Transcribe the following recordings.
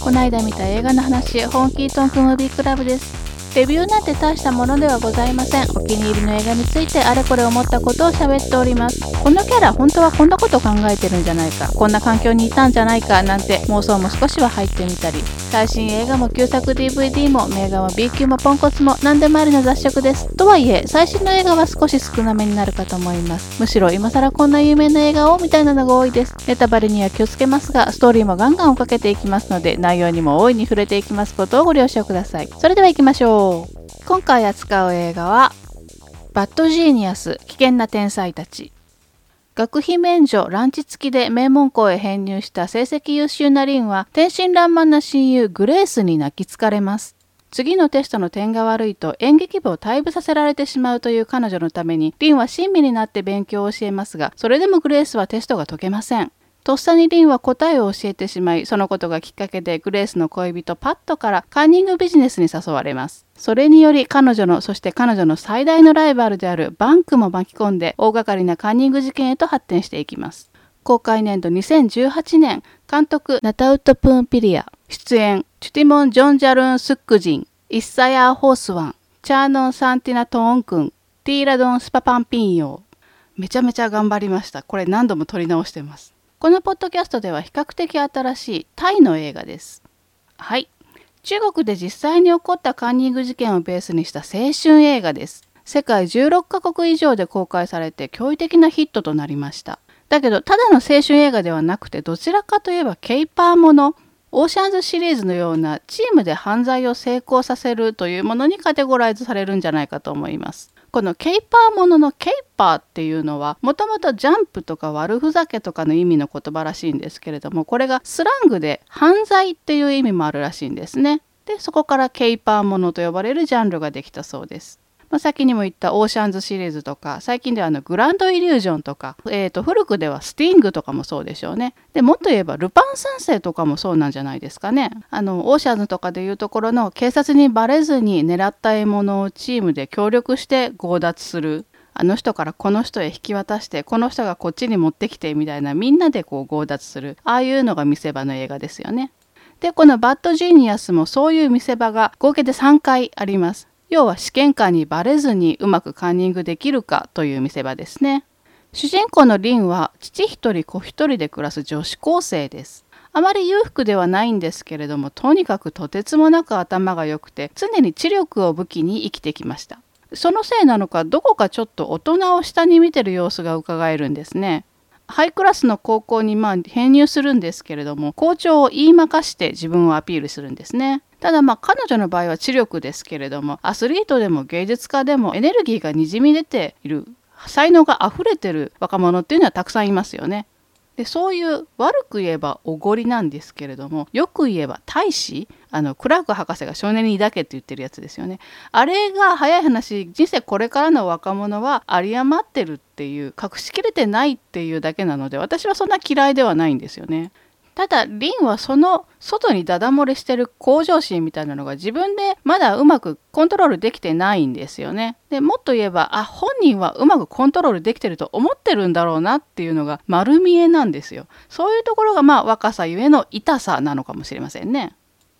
この間見た映画の話、本気トンクムービークラブです。レビューなんて大したものではございません。お気に入りの映画についてあれこれ思ったことを喋っております。このキャラ本当はこんなこと考えてるんじゃないか、こんな環境にいたんじゃないかなんて妄想も少しは入ってみたり、最新映画も旧作 DVD も名画も B 級もポンコツも何でもありの雑食です。とはいえ、最新の映画は少し少なめになるかと思います。むしろ今更こんな有名な映画をみたいなのが多いです。ネタバレには気をつけますが、ストーリーもガンガン追っかけていきますので、内容にも大いに触れていきますことをご了承ください。それでは行きましょう。今回扱う映画は、バッドジーニアス危険な天才たち。学費免除、ランチ付きで名門校へ編入した成績優秀なリンは、天真爛漫な親友グレースに泣きつかれます。次のテストの点が悪いと演劇部を退部させられてしまうという彼女のために、リンは親身になって勉強を教えますが、それでもグレースはテストが解けません。とっさにリンは答えを教えてしまい、そのことがきっかけでグレースの恋人パットからカンニングビジネスに誘われます。それにより彼女の、そして彼女の最大のライバルであるバンクも巻き込んで大掛かりなカンニング事件へと発展していきます。公開年度2018年、監督ナタウット・プーン・ピリア、出演チュティモン・ジョン・ジャルン・スックジン、イッサヤー・ホースワン、チャーノン・サンティナ・トーン君、ティーラドン・スパパンピンヨー。めちゃめちゃ頑張りました。これ何度も撮り直してます。このポッドキャストでは比較的新しいタイの映画です。はい。中国で実際に起こったカンニング事件をベースにした青春映画です。世界16カ国以上で公開されて驚異的なヒットとなりました。だけど、ただの青春映画ではなくて、どちらかといえばケイパーもの、オーシャンズシリーズのようなチームで犯罪を成功させるというものにカテゴライズされるんじゃないかと思います。このケイパーもののケイパーっていうのはもともとジャンプとか悪ふざけとかの意味の言葉らしいんですけれどもこれがスラングで犯罪っていう意味もあるらしいんですね。でそこからケイパーものと呼ばれるジャンルができたそうです。まあ、先にも言ったオーシャンズシリーズとか最近ではあのグランドイリュージョンとか、えー、と古くではスティングとかもそうでしょうねでもっと言えばルパン三世とかもそうなんじゃないですかねあのオーシャンズとかでいうところの警察にバレずに狙った獲物をチームで協力して強奪するあの人からこの人へ引き渡してこの人がこっちに持ってきてみたいなみんなでこう強奪するああいうのが見せ場の映画ですよね。でこのバッドジーニアスもそういう見せ場が合計で3回あります。要は試験官にバレずにうまくカンニングできるかという見せ場ですね。主人公のリンは父一人子一人で暮らす女子高生です。あまり裕福ではないんですけれどもとにかくとてつもなく頭が良くて常に知力を武器に生きてきました。そのせいなのかどこかちょっと大人を下に見てる様子がうかがえるんですね。ハイクラスの高校にまあ編入するんですけれども校長を言いまかして自分をアピールするんですね。ただまあ彼女の場合は知力ですけれどもアスリートでも芸術家でもエネルギーがにじみ出ている才能が溢れてる若者っていうのはたくさんいますよね。でそういう悪く言えばおごりなんですけれどもよく言えば大使あのクラーク博士が少年に抱けって言ってるやつですよねあれが早い話人生これからの若者は有り余ってるっていう隠しきれてないっていうだけなので私はそんな嫌いではないんですよね。ただリンはその外にダダ漏れしてる向上心みたいなのが自分でまだうまくコントロールできてないんですよね。でもっと言えばあ本人はうまくコントロールできてると思ってるんだろうなっていうのが丸見えなんですよ。そういうところがまあ若さゆえの痛さなのかもしれませんね。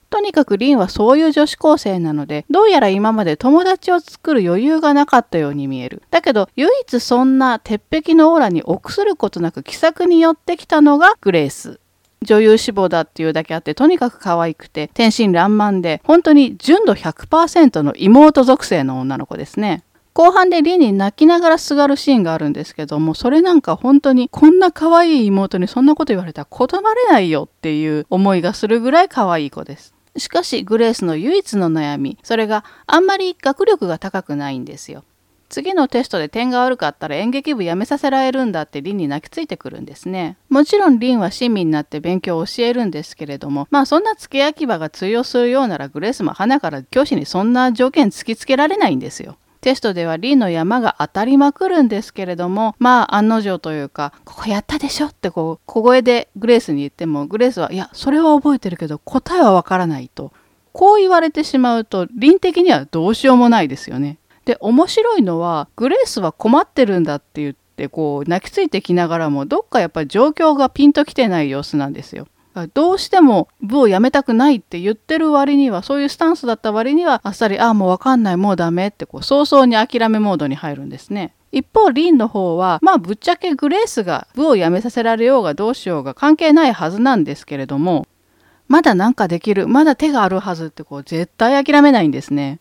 とにかくリンはそういう女子高生なので、どうやら今まで友達を作る余裕がなかったように見える。だけど、唯一そんな鉄壁のオーラに臆することなく気さくに寄ってきたのがグレース。女優志望だっていうだけあってとにかく可愛くて天真爛漫で本当に純度100%の妹属性の女の子ですね。後半でリンに泣きながらすがるシーンがあるんですけどもそれなんか本当にこんな可愛い妹にそんなこと言われたら断れないよっていう思いがするぐらい可愛い子です。しかしグレースの唯一の悩みそれがあんまり学力が高くないんですよ。次のテストで点が悪かったら演劇部辞めさせられるんだってリンに泣きついてくるんですね。もちろんリンは親身になって勉強を教えるんですけれども、まあそんな付け焼き場が通用するようならグレースも花から教師にそんな条件突きつけられないんですよ。テストではリンの山が当たりまくるんですけれども、まあ案の定というか、ここやったでしょってこう小声でグレースに言っても、グレースは、いや、それは覚えてるけど答えはわからないと。こう言われてしまうと、リン的にはどうしようもないですよね。で面白いのはグレースは困ってるんだって言ってこう泣きついてきながらもどっかやっぱり状況がピンときてない様子なんですよ。どうしても部を辞めたくないって言ってる割にはそういうスタンスだった割にはあっさり「ああもう分かんないもうダメ」ってこう早々に諦めモードに入るんですね。一方リンの方はまあぶっちゃけグレースが部を辞めさせられようがどうしようが関係ないはずなんですけれどもまだなんかできるまだ手があるはずってこう絶対諦めないんですね。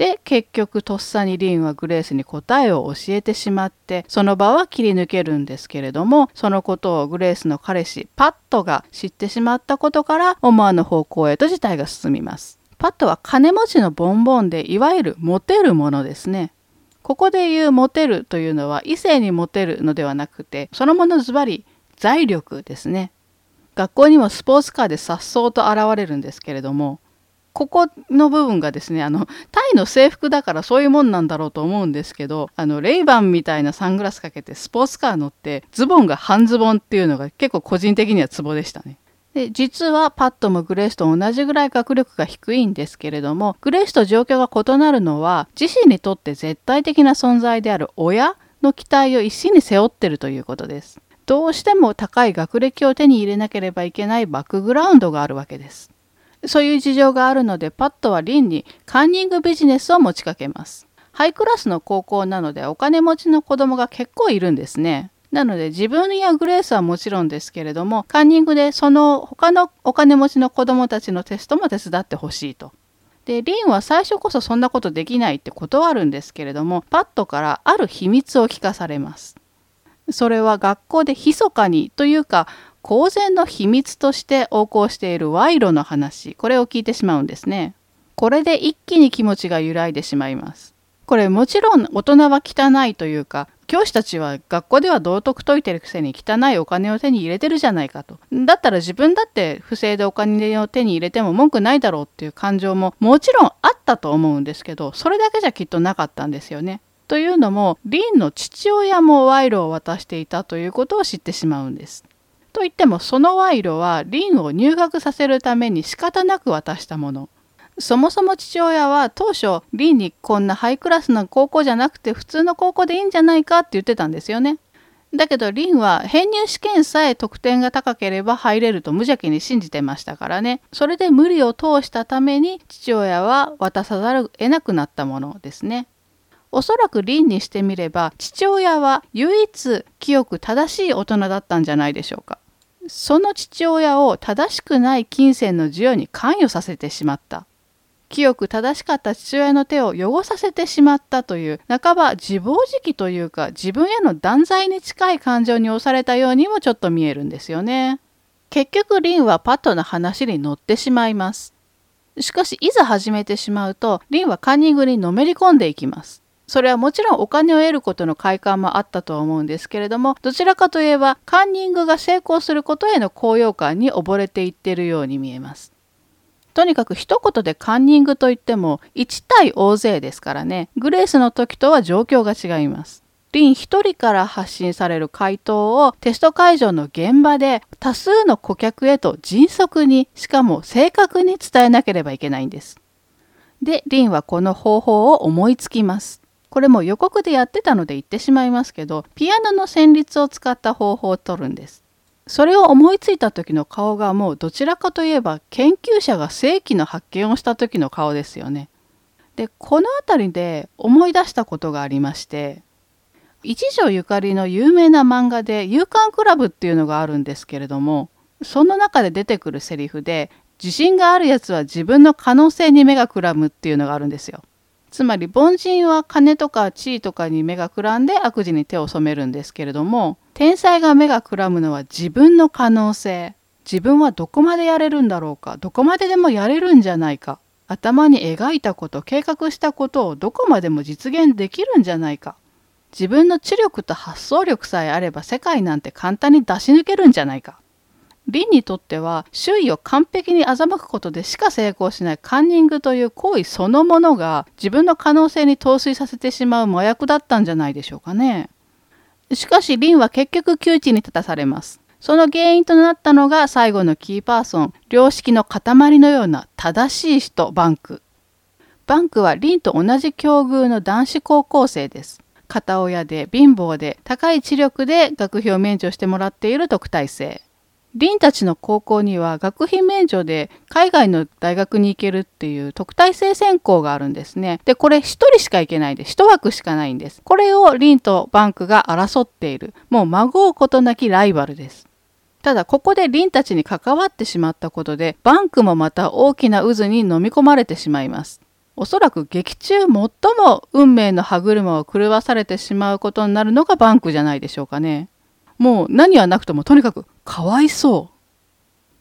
で結局とっさにリンはグレースに答えを教えてしまってその場は切り抜けるんですけれどもそのことをグレースの彼氏パットが知ってしまったことから思わぬ方向へと事態が進みます。パットは金持ちのボンボンでいわゆるモテるものですね。ここで言うモテるというのは異性にモテるのではなくてそのものズバリ財力ですね。学校にもスポーツカーで颯爽と現れるんですけれどもここの部分がですねあのタイの制服だからそういうもんなんだろうと思うんですけどあのレイバンみたいなサングラスかけてスポーツカー乗ってズボンが半ズボンっていうのが結構個人的にはツボでしたね。で実はパットもグレースと同じぐらい学力が低いんですけれどもグレースと状況が異なるのは自身にとって絶対的な存在である親の期待を一身に背負ってるということです。どうしても高い学歴を手に入れなければいけないバックグラウンドがあるわけです。そういう事情があるのでパットはリンにカンニングビジネスを持ちかけます。ハイクラスの高校なのでお金持ちの子供が結構いるんですね。なので自分やグレースはもちろんですけれどもカンニングでその他のお金持ちの子供たちのテストも手伝ってほしいと。でリンは最初こそそんなことできないって断るんですけれどもパットからある秘密を聞かされます。それは学校で密かにというか公然の秘密として横行している賄賂の話。これを聞いてしまうんですね。これで一気に気持ちが揺らいでしまいます。これもちろん大人は汚いというか教師たちは学校では道徳解いてるくせに汚いお金を手に入れてるじゃないかと。だったら自分だって不正でお金を手に入れても文句ないだろうっていう感情ももちろんあったと思うんですけどそれだけじゃきっとなかったんですよね。というのもリンの父親も賄賂を渡していたということを知ってしまうんです。といってもその賄賂はリンを入学させるために仕方なく渡したもの。そもそも父親は当初リンにこんなハイクラスな高校じゃなくて普通の高校でいいんじゃないかって言ってたんですよね。だけどリンは編入試験さえ得点が高ければ入れると無邪気に信じてましたからね。それで無理を通したために父親は渡さざるを得なくなったものですね。おそらくリンにしてみれば父親は唯一清く正しい大人だったんじゃないでしょうか。その父親を正しくない金銭の授与に関与させてしまった。清く正しかった父親の手を汚させてしまったという半ば自暴自棄というか自分への断罪に近い感情に押されたようにもちょっと見えるんですよね。結局リンはパットの話に乗ってしまいます。しかしいざ始めてしまうとリンはカンニングにのめり込んでいきます。それはもちろんお金を得ることの快感もあったとは思うんですけれどもどちらかといえばカンニングが成功することへの高揚感に溺れていっているように見えます。とにかく一言でカンニングといっても1対大勢ですからねグレースの時とは状況が違います。リン1人から発信される回答をテスト会場の現場で多数の顧客へと迅速にしかも正確に伝えなければいけないんです。で、リンはこの方法を思いつきます。これも予告でやってたので言ってしまいますけどピアノの旋律を使った方法を取るんですそれを思いついた時の顔がもうどちらかといえば研究者が正規の発見をした時の顔ですよねでこの辺りで思い出したことがありまして一条ゆかりの有名な漫画で「夕刊クラブ」っていうのがあるんですけれどもその中で出てくるセリフで自信があるやつは自分の可能性に目がくらむっていうのがあるんですよ。つまり凡人は金とか地位とかに目がくらんで悪事に手を染めるんですけれども天才が目がくらむのは自分の可能性。自分はどこまでやれるんだろうか。どこまででもやれるんじゃないか。頭に描いたこと計画したことをどこまでも実現できるんじゃないか。自分の知力と発想力さえあれば世界なんて簡単に出し抜けるんじゃないか。リンにとっては周囲を完璧に欺くことでしか成功しないカンニングという行為そのものが自分の可能性に陶酔させてしまう麻薬だったんじゃないでしょうかね。しかしリンは結局窮地に立たされます。その原因となったのが最後のキーパーソン、良識の塊のような正しい人、バンク。バンクはリンと同じ境遇の男子高校生です。片親で貧乏で高い知力で学費を免除してもらっている特待生。リンたちの高校には学費免除で海外の大学に行けるっていう特待生選考があるんですね。で、これ1人しか行けないで、1枠しかないんです。これをリンとバンクが争っている。もう孫うことなきライバルです。ただ、ここでリンたちに関わってしまったことで、バンクもまた大きな渦に飲み込まれてしまいます。おそらく劇中最も運命の歯車を狂わされてしまうことになるのがバンクじゃないでしょうかね。もう何はなくともとにかくかわいそう。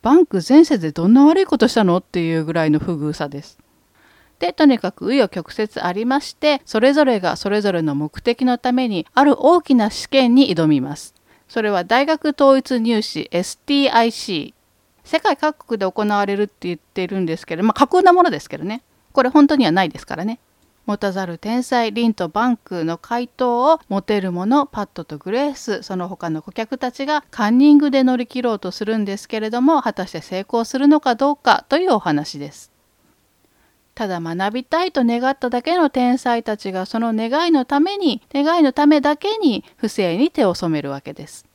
バンク前世でどんな悪いことしたのっていうぐらいの不遇さです。で、とにかく紆余曲折ありまして、それぞれがそれぞれの目的のためにある大きな試験に挑みます。それは大学統一入試 STIC。世界各国で行われるって言ってるんですけど、まあ架空なものですけどね。これ本当にはないですからね。持たざる天才リンとバンクの回答を持てる者パッドとグレースその他の顧客たちがカンニングで乗り切ろうとするんですけれども果たして成功するのかどうかというお話です。ただ学びたいと願っただけの天才たちがその願いのために願いのためだけに不正に手を染めるわけです。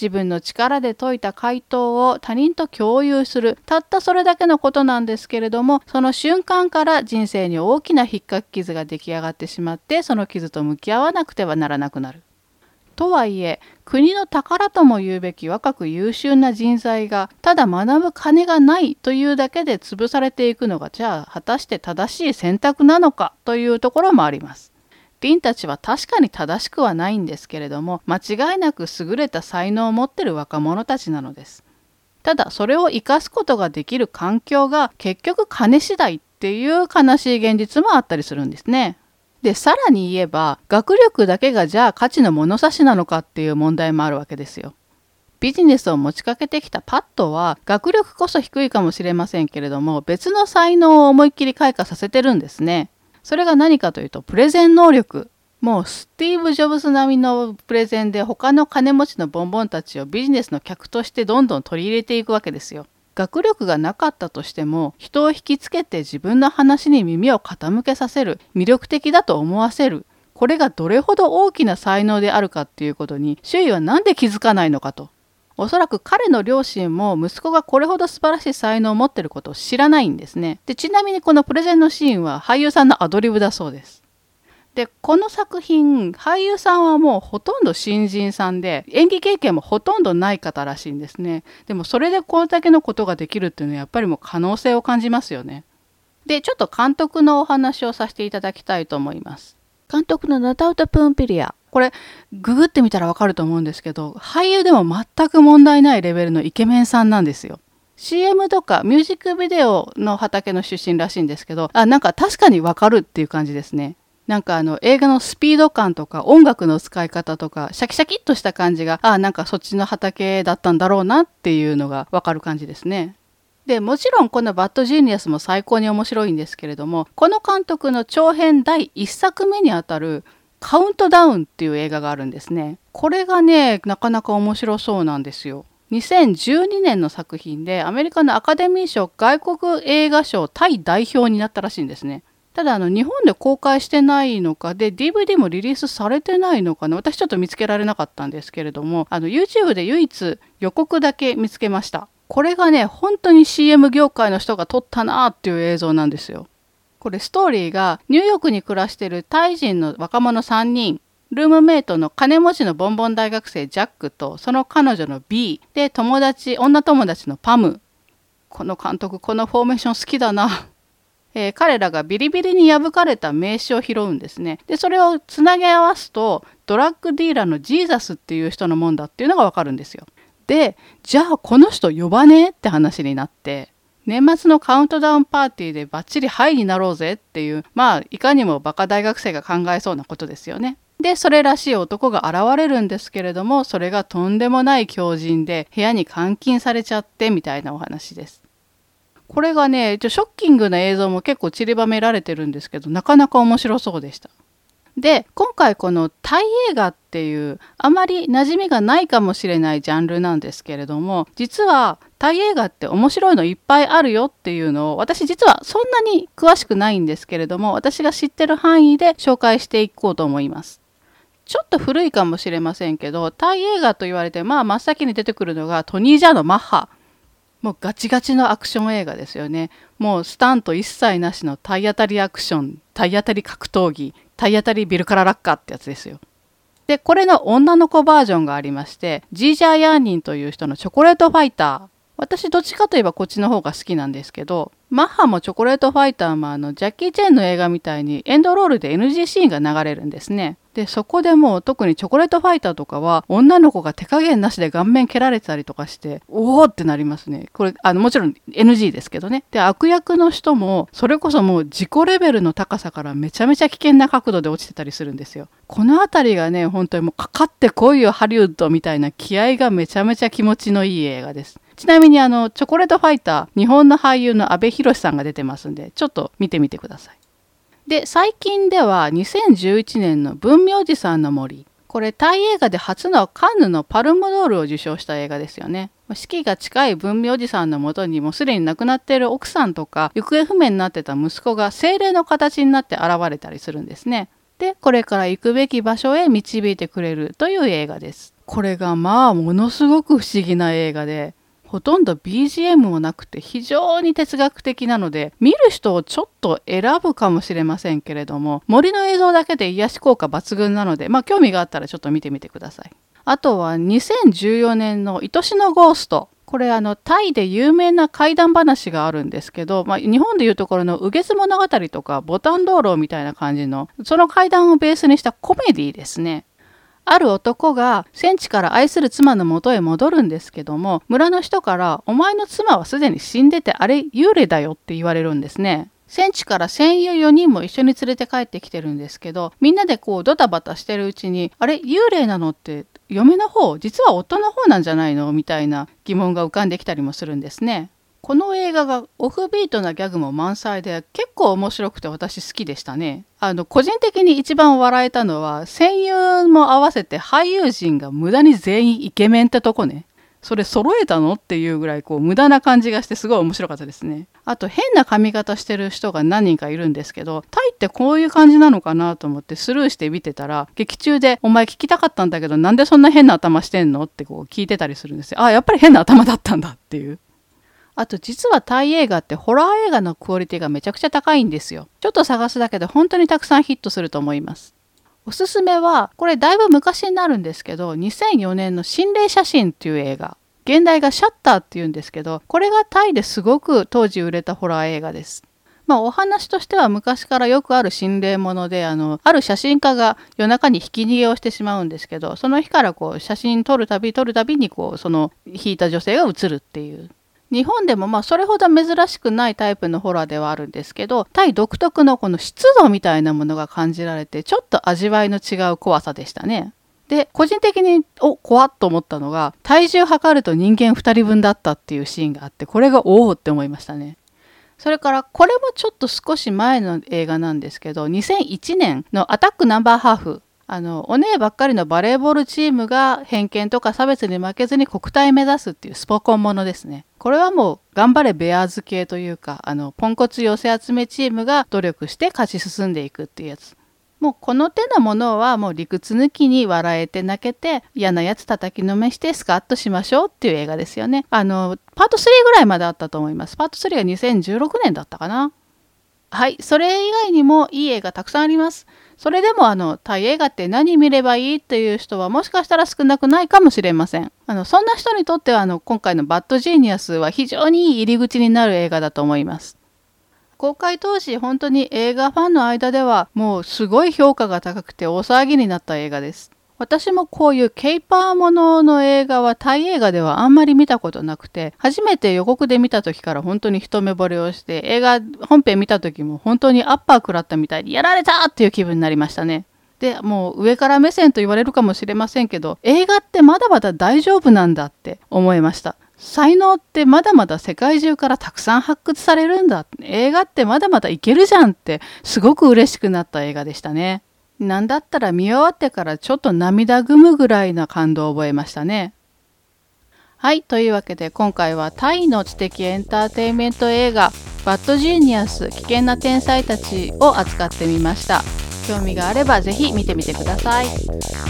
自分の力で解いた回答を他人と共有するたったそれだけのことなんですけれどもその瞬間から人生に大きな引っかき傷が出来上がってしまってその傷と向き合わなくてはならなくなる。とはいえ国の宝とも言うべき若く優秀な人材がただ学ぶ金がないというだけで潰されていくのがじゃあ果たして正しい選択なのかというところもあります。リンたちは確かに正しくはないんですけれども間違いなく優れた才能を持ってる若者たちなのです。ただそれを生かすことができる環境が結局金次第っていう悲しい現実もあったりするんですね。でさらに言えば学力だけがじゃあ価値の物差しなのかっていう問題もあるわけですよ。ビジネスを持ちかけてきたパッドは学力こそ低いかもしれませんけれども別の才能を思いっきり開花させてるんですね。それが何かというと、プレゼン能力。もうスティーブ・ジョブズ並みのプレゼンで他の金持ちのボンボンたちをビジネスの客としてどんどん取り入れていくわけですよ。学力がなかったとしても人を引きつけて自分の話に耳を傾けさせる魅力的だと思わせるこれがどれほど大きな才能であるかっていうことに周囲は何で気づかないのかとおそらく彼の両親も息子がこれほど素晴らしい才能を持ってることを知らないんですね。で、ちなみにこのプレゼンのシーンは俳優さんのアドリブだそうです。で、この作品、俳優さんはもうほとんど新人さんで、演技経験もほとんどない方らしいんですね。でもそれでこれだけのことができるっていうのはやっぱりもう可能性を感じますよね。で、ちょっと監督のお話をさせていただきたいと思います。監督のナタウタ・プーンピリア。これ、ググってみたらわかると思うんですけど、俳優でも全く問題ないレベルのイケメンさんなんですよ。CM とかミュージックビデオの畑の出身らしいんですけど、あ、なんか確かにわかるっていう感じですね。なんかあの映画のスピード感とか音楽の使い方とかシャキシャキっとした感じが、あ、なんかそっちの畑だったんだろうなっていうのがわかる感じですね。で、もちろんこのバッドジーニアスも最高に面白いんですけれども、この監督の長編第1作目にあたるカウントダウンっていう映画があるんですね。これがね、なかなか面白そうなんですよ。2012年の作品でアメリカのアカデミー賞外国映画賞タイ代表になったらしいんですね。ただあの日本で公開してないのかで DVD もリリースされてないのかな私ちょっと見つけられなかったんですけれどもあの YouTube で唯一予告だけ見つけましたこれがね本当に CM 業界の人が撮ったなーっていう映像なんですよこれストーリーがニューヨークに暮らしてるタイ人の若者3人ルームメイトの金持ちのボンボン大学生ジャックとその彼女の B で友達女友達のパム。この監督このフォーメーション好きだな、えー、彼らがビリビリに破かれた名刺を拾うんですね。でそれをつなぎ合わすとドラッグディーラーのジーザスっていう人のもんだっていうのがわかるんですよ。でじゃあこの人呼ばね？えって話になって。年末のカウントダウンパーティーでバッチリハイになろうぜっていう、まあ、いかにもバカ大学生が考えそうなことですよね。で、それらしい男が現れるんですけれども、それがとんでもない狂人で、部屋に監禁されちゃってみたいなお話です。これがね、ショッキングな映像も結構散りばめられてるんですけど、なかなか面白そうでした。で、今回このタイ映画っていうあまり馴染みがないかもしれないジャンルなんですけれども、実はタイ映画って面白いのいっぱいあるよっていうのを私実はそんなに詳しくないんですけれども私が知ってる範囲で紹介していこうと思います。ちょっと古いかもしれませんけどタイ映画と言われてまあ真っ先に出てくるのがトニー・ジャーのマッハ。もうガチガチのアクション映画ですよね。もうスタント一切なしの体当たりアクション体当たり格闘技体当たりビルカララッカーってやつですよ。でこれの女の子バージョンがありましてジージャー・ヤーニンという人のチョコレートファイター私どっちかといえばこっちの方が好きなんですけどマッハもチョコレートファイターもあのジャッキー・チェンの映画みたいにエンドロールで NG シーンが流れるんですね。でそこでもう特にチョコレートファイターとかは女の子が手加減なしで顔面蹴られてたりとかしておおってなりますね。これあのもちろん NG ですけどね。で悪役の人もそれこそもう自己レベルの高さからめちゃめちゃ危険な角度で落ちてたりするんですよ。この辺りがね本当にもうかかってこいよハリウッドみたいな気合がめちゃめちゃ気持ちのいい映画です。ちなみにあのチョコレートファイター日本の俳優の阿部寛さんが出てますんでちょっと見てみてください。で最近では2011年の文明寺さんの森。これタイ映画で初のカンヌのパルムドールを受賞した映画ですよね。死期が近い文明寺さんのもとにもうすでに亡くなっている奥さんとか行方不明になってた息子が精霊の形になって現れたりするんですね。でこれから行くべき場所へ導いてくれるという映画です。これがまあものすごく不思議な映画でほとんど BGM もなくて非常に哲学的なので見る人をちょっと選ぶかもしれませんけれども森の映像だけで癒し効果抜群なのでまあ興味があったらちょっと見てみてくださいあとは2014年の愛しのゴーストこれあのタイで有名な怪談話があるんですけど、まあ、日本でいうところの「右月物語」とか「ボタン道路」みたいな感じのその怪談をベースにしたコメディですね。ある男が戦地から愛する妻の元へ戻るんですけども村の人から「お前の妻はすでに死んでてあれ幽霊だよ」って言われるんですね。戦地から戦友4人も一緒に連れて帰ってきてるんですけどみんなでこうドタバタしてるうちに「あれ幽霊なの？って嫁の方？実は夫の方なんじゃないの?」みたいな疑問が浮かんできたりもするんですね。この映画がオフビートなギャグも満載で結構面白くて私好きでしたね。あの個人的に一番笑えたのは声優も合わせて俳優陣が無駄に全員イケメンってとこね。それ揃えたのっていうぐらいこう無駄な感じがしてすごい面白かったですね。あと変な髪型してる人が何人かいるんですけどタイってこういう感じなのかなと思ってスルーして見てたら劇中で「お前聞きたかったんだけどなんでそんな変な頭してんの?」ってこう聞いてたりするんですよ。あやっぱり変な頭だったんだっていう。あと実はタイ映画ってホラー映画のクオリティがめちゃくちゃ高いんですよ。ちょっと探すだけで本当にたくさんヒットすると思います。おすすめは、これだいぶ昔になるんですけど、2004年の心霊写真っていう映画。現代がシャッターっていうんですけど、これがタイですごく当時売れたホラー映画です。まあ、お話としては昔からよくある心霊ものであのある写真家が夜中にひき逃げをしてしまうんですけどその日からこう写真撮るたび撮るたびにこうその引いた女性が映るっていう日本でもまあそれほど珍しくないタイプのホラーではあるんですけどタイ独特のこの湿度みたいなものが感じられてちょっと味わいの違う怖さでしたね。で個人的にお怖っと思ったのが体重測ると人間2人分だったっていうシーンがあってこれがおおって思いましたね。それからこれもちょっと少し前の映画なんですけど2001年の「アタックナンバーハーフ」あのお姉ばっかりのバレーボールチームが偏見とか差別に負けずに国体目指すっていうスポコンものですね。これはもう頑張れベアーズ系というかあのポンコツ寄せ集めチームが努力して勝ち進んでいくっていうやつ。もうこの手のものはもう理屈抜きに笑えて泣けて嫌なやつ叩きのめしてスカッとしましょうっていう映画ですよね。あのパート3ぐらいまであったと思います。パート3が2016年だったかな。はい、それ以外にもいい映画たくさんあります。それでもあのタイ映画って何見ればいいっていう人はもしかしたら少なくないかもしれません。あのそんな人にとってはあの今回のバッドジーニアスは非常にいい入り口になる映画だと思います。公開当時本当に映画ファンの間ではもうすごい評価が高くて大騒ぎになった映画です。私もこういうケイパーものの映画はタイ映画ではあんまり見たことなくて初めて予告で見た時から本当に一目惚れをして映画本編見た時も本当にアッパー食らったみたいにやられたっていう気分になりましたね。でもう上から目線と言われるかもしれませんけど映画ってまだまだ大丈夫なんだって思いました。才能ってまだまだ世界中からたくさん発掘されるんだ映画ってまだまだいけるじゃんってすごく嬉しくなった映画でしたね。なんだったら見終わってからちょっと涙ぐむぐらいな感動を覚えましたね。はい、というわけで今回はタイの知的エンターテインメント映画バッドジーニアス危険な天才たちを扱ってみました。興味があればぜひ見てみてください。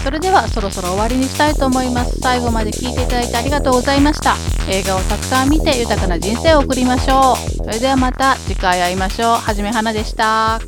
それではそろそろ終わりにしたいと思います。最後まで聴いていただいてありがとうございました。映画をたくさん見て豊かな人生を送りましょう。それではまた次回会いましょう。はじめはなでした。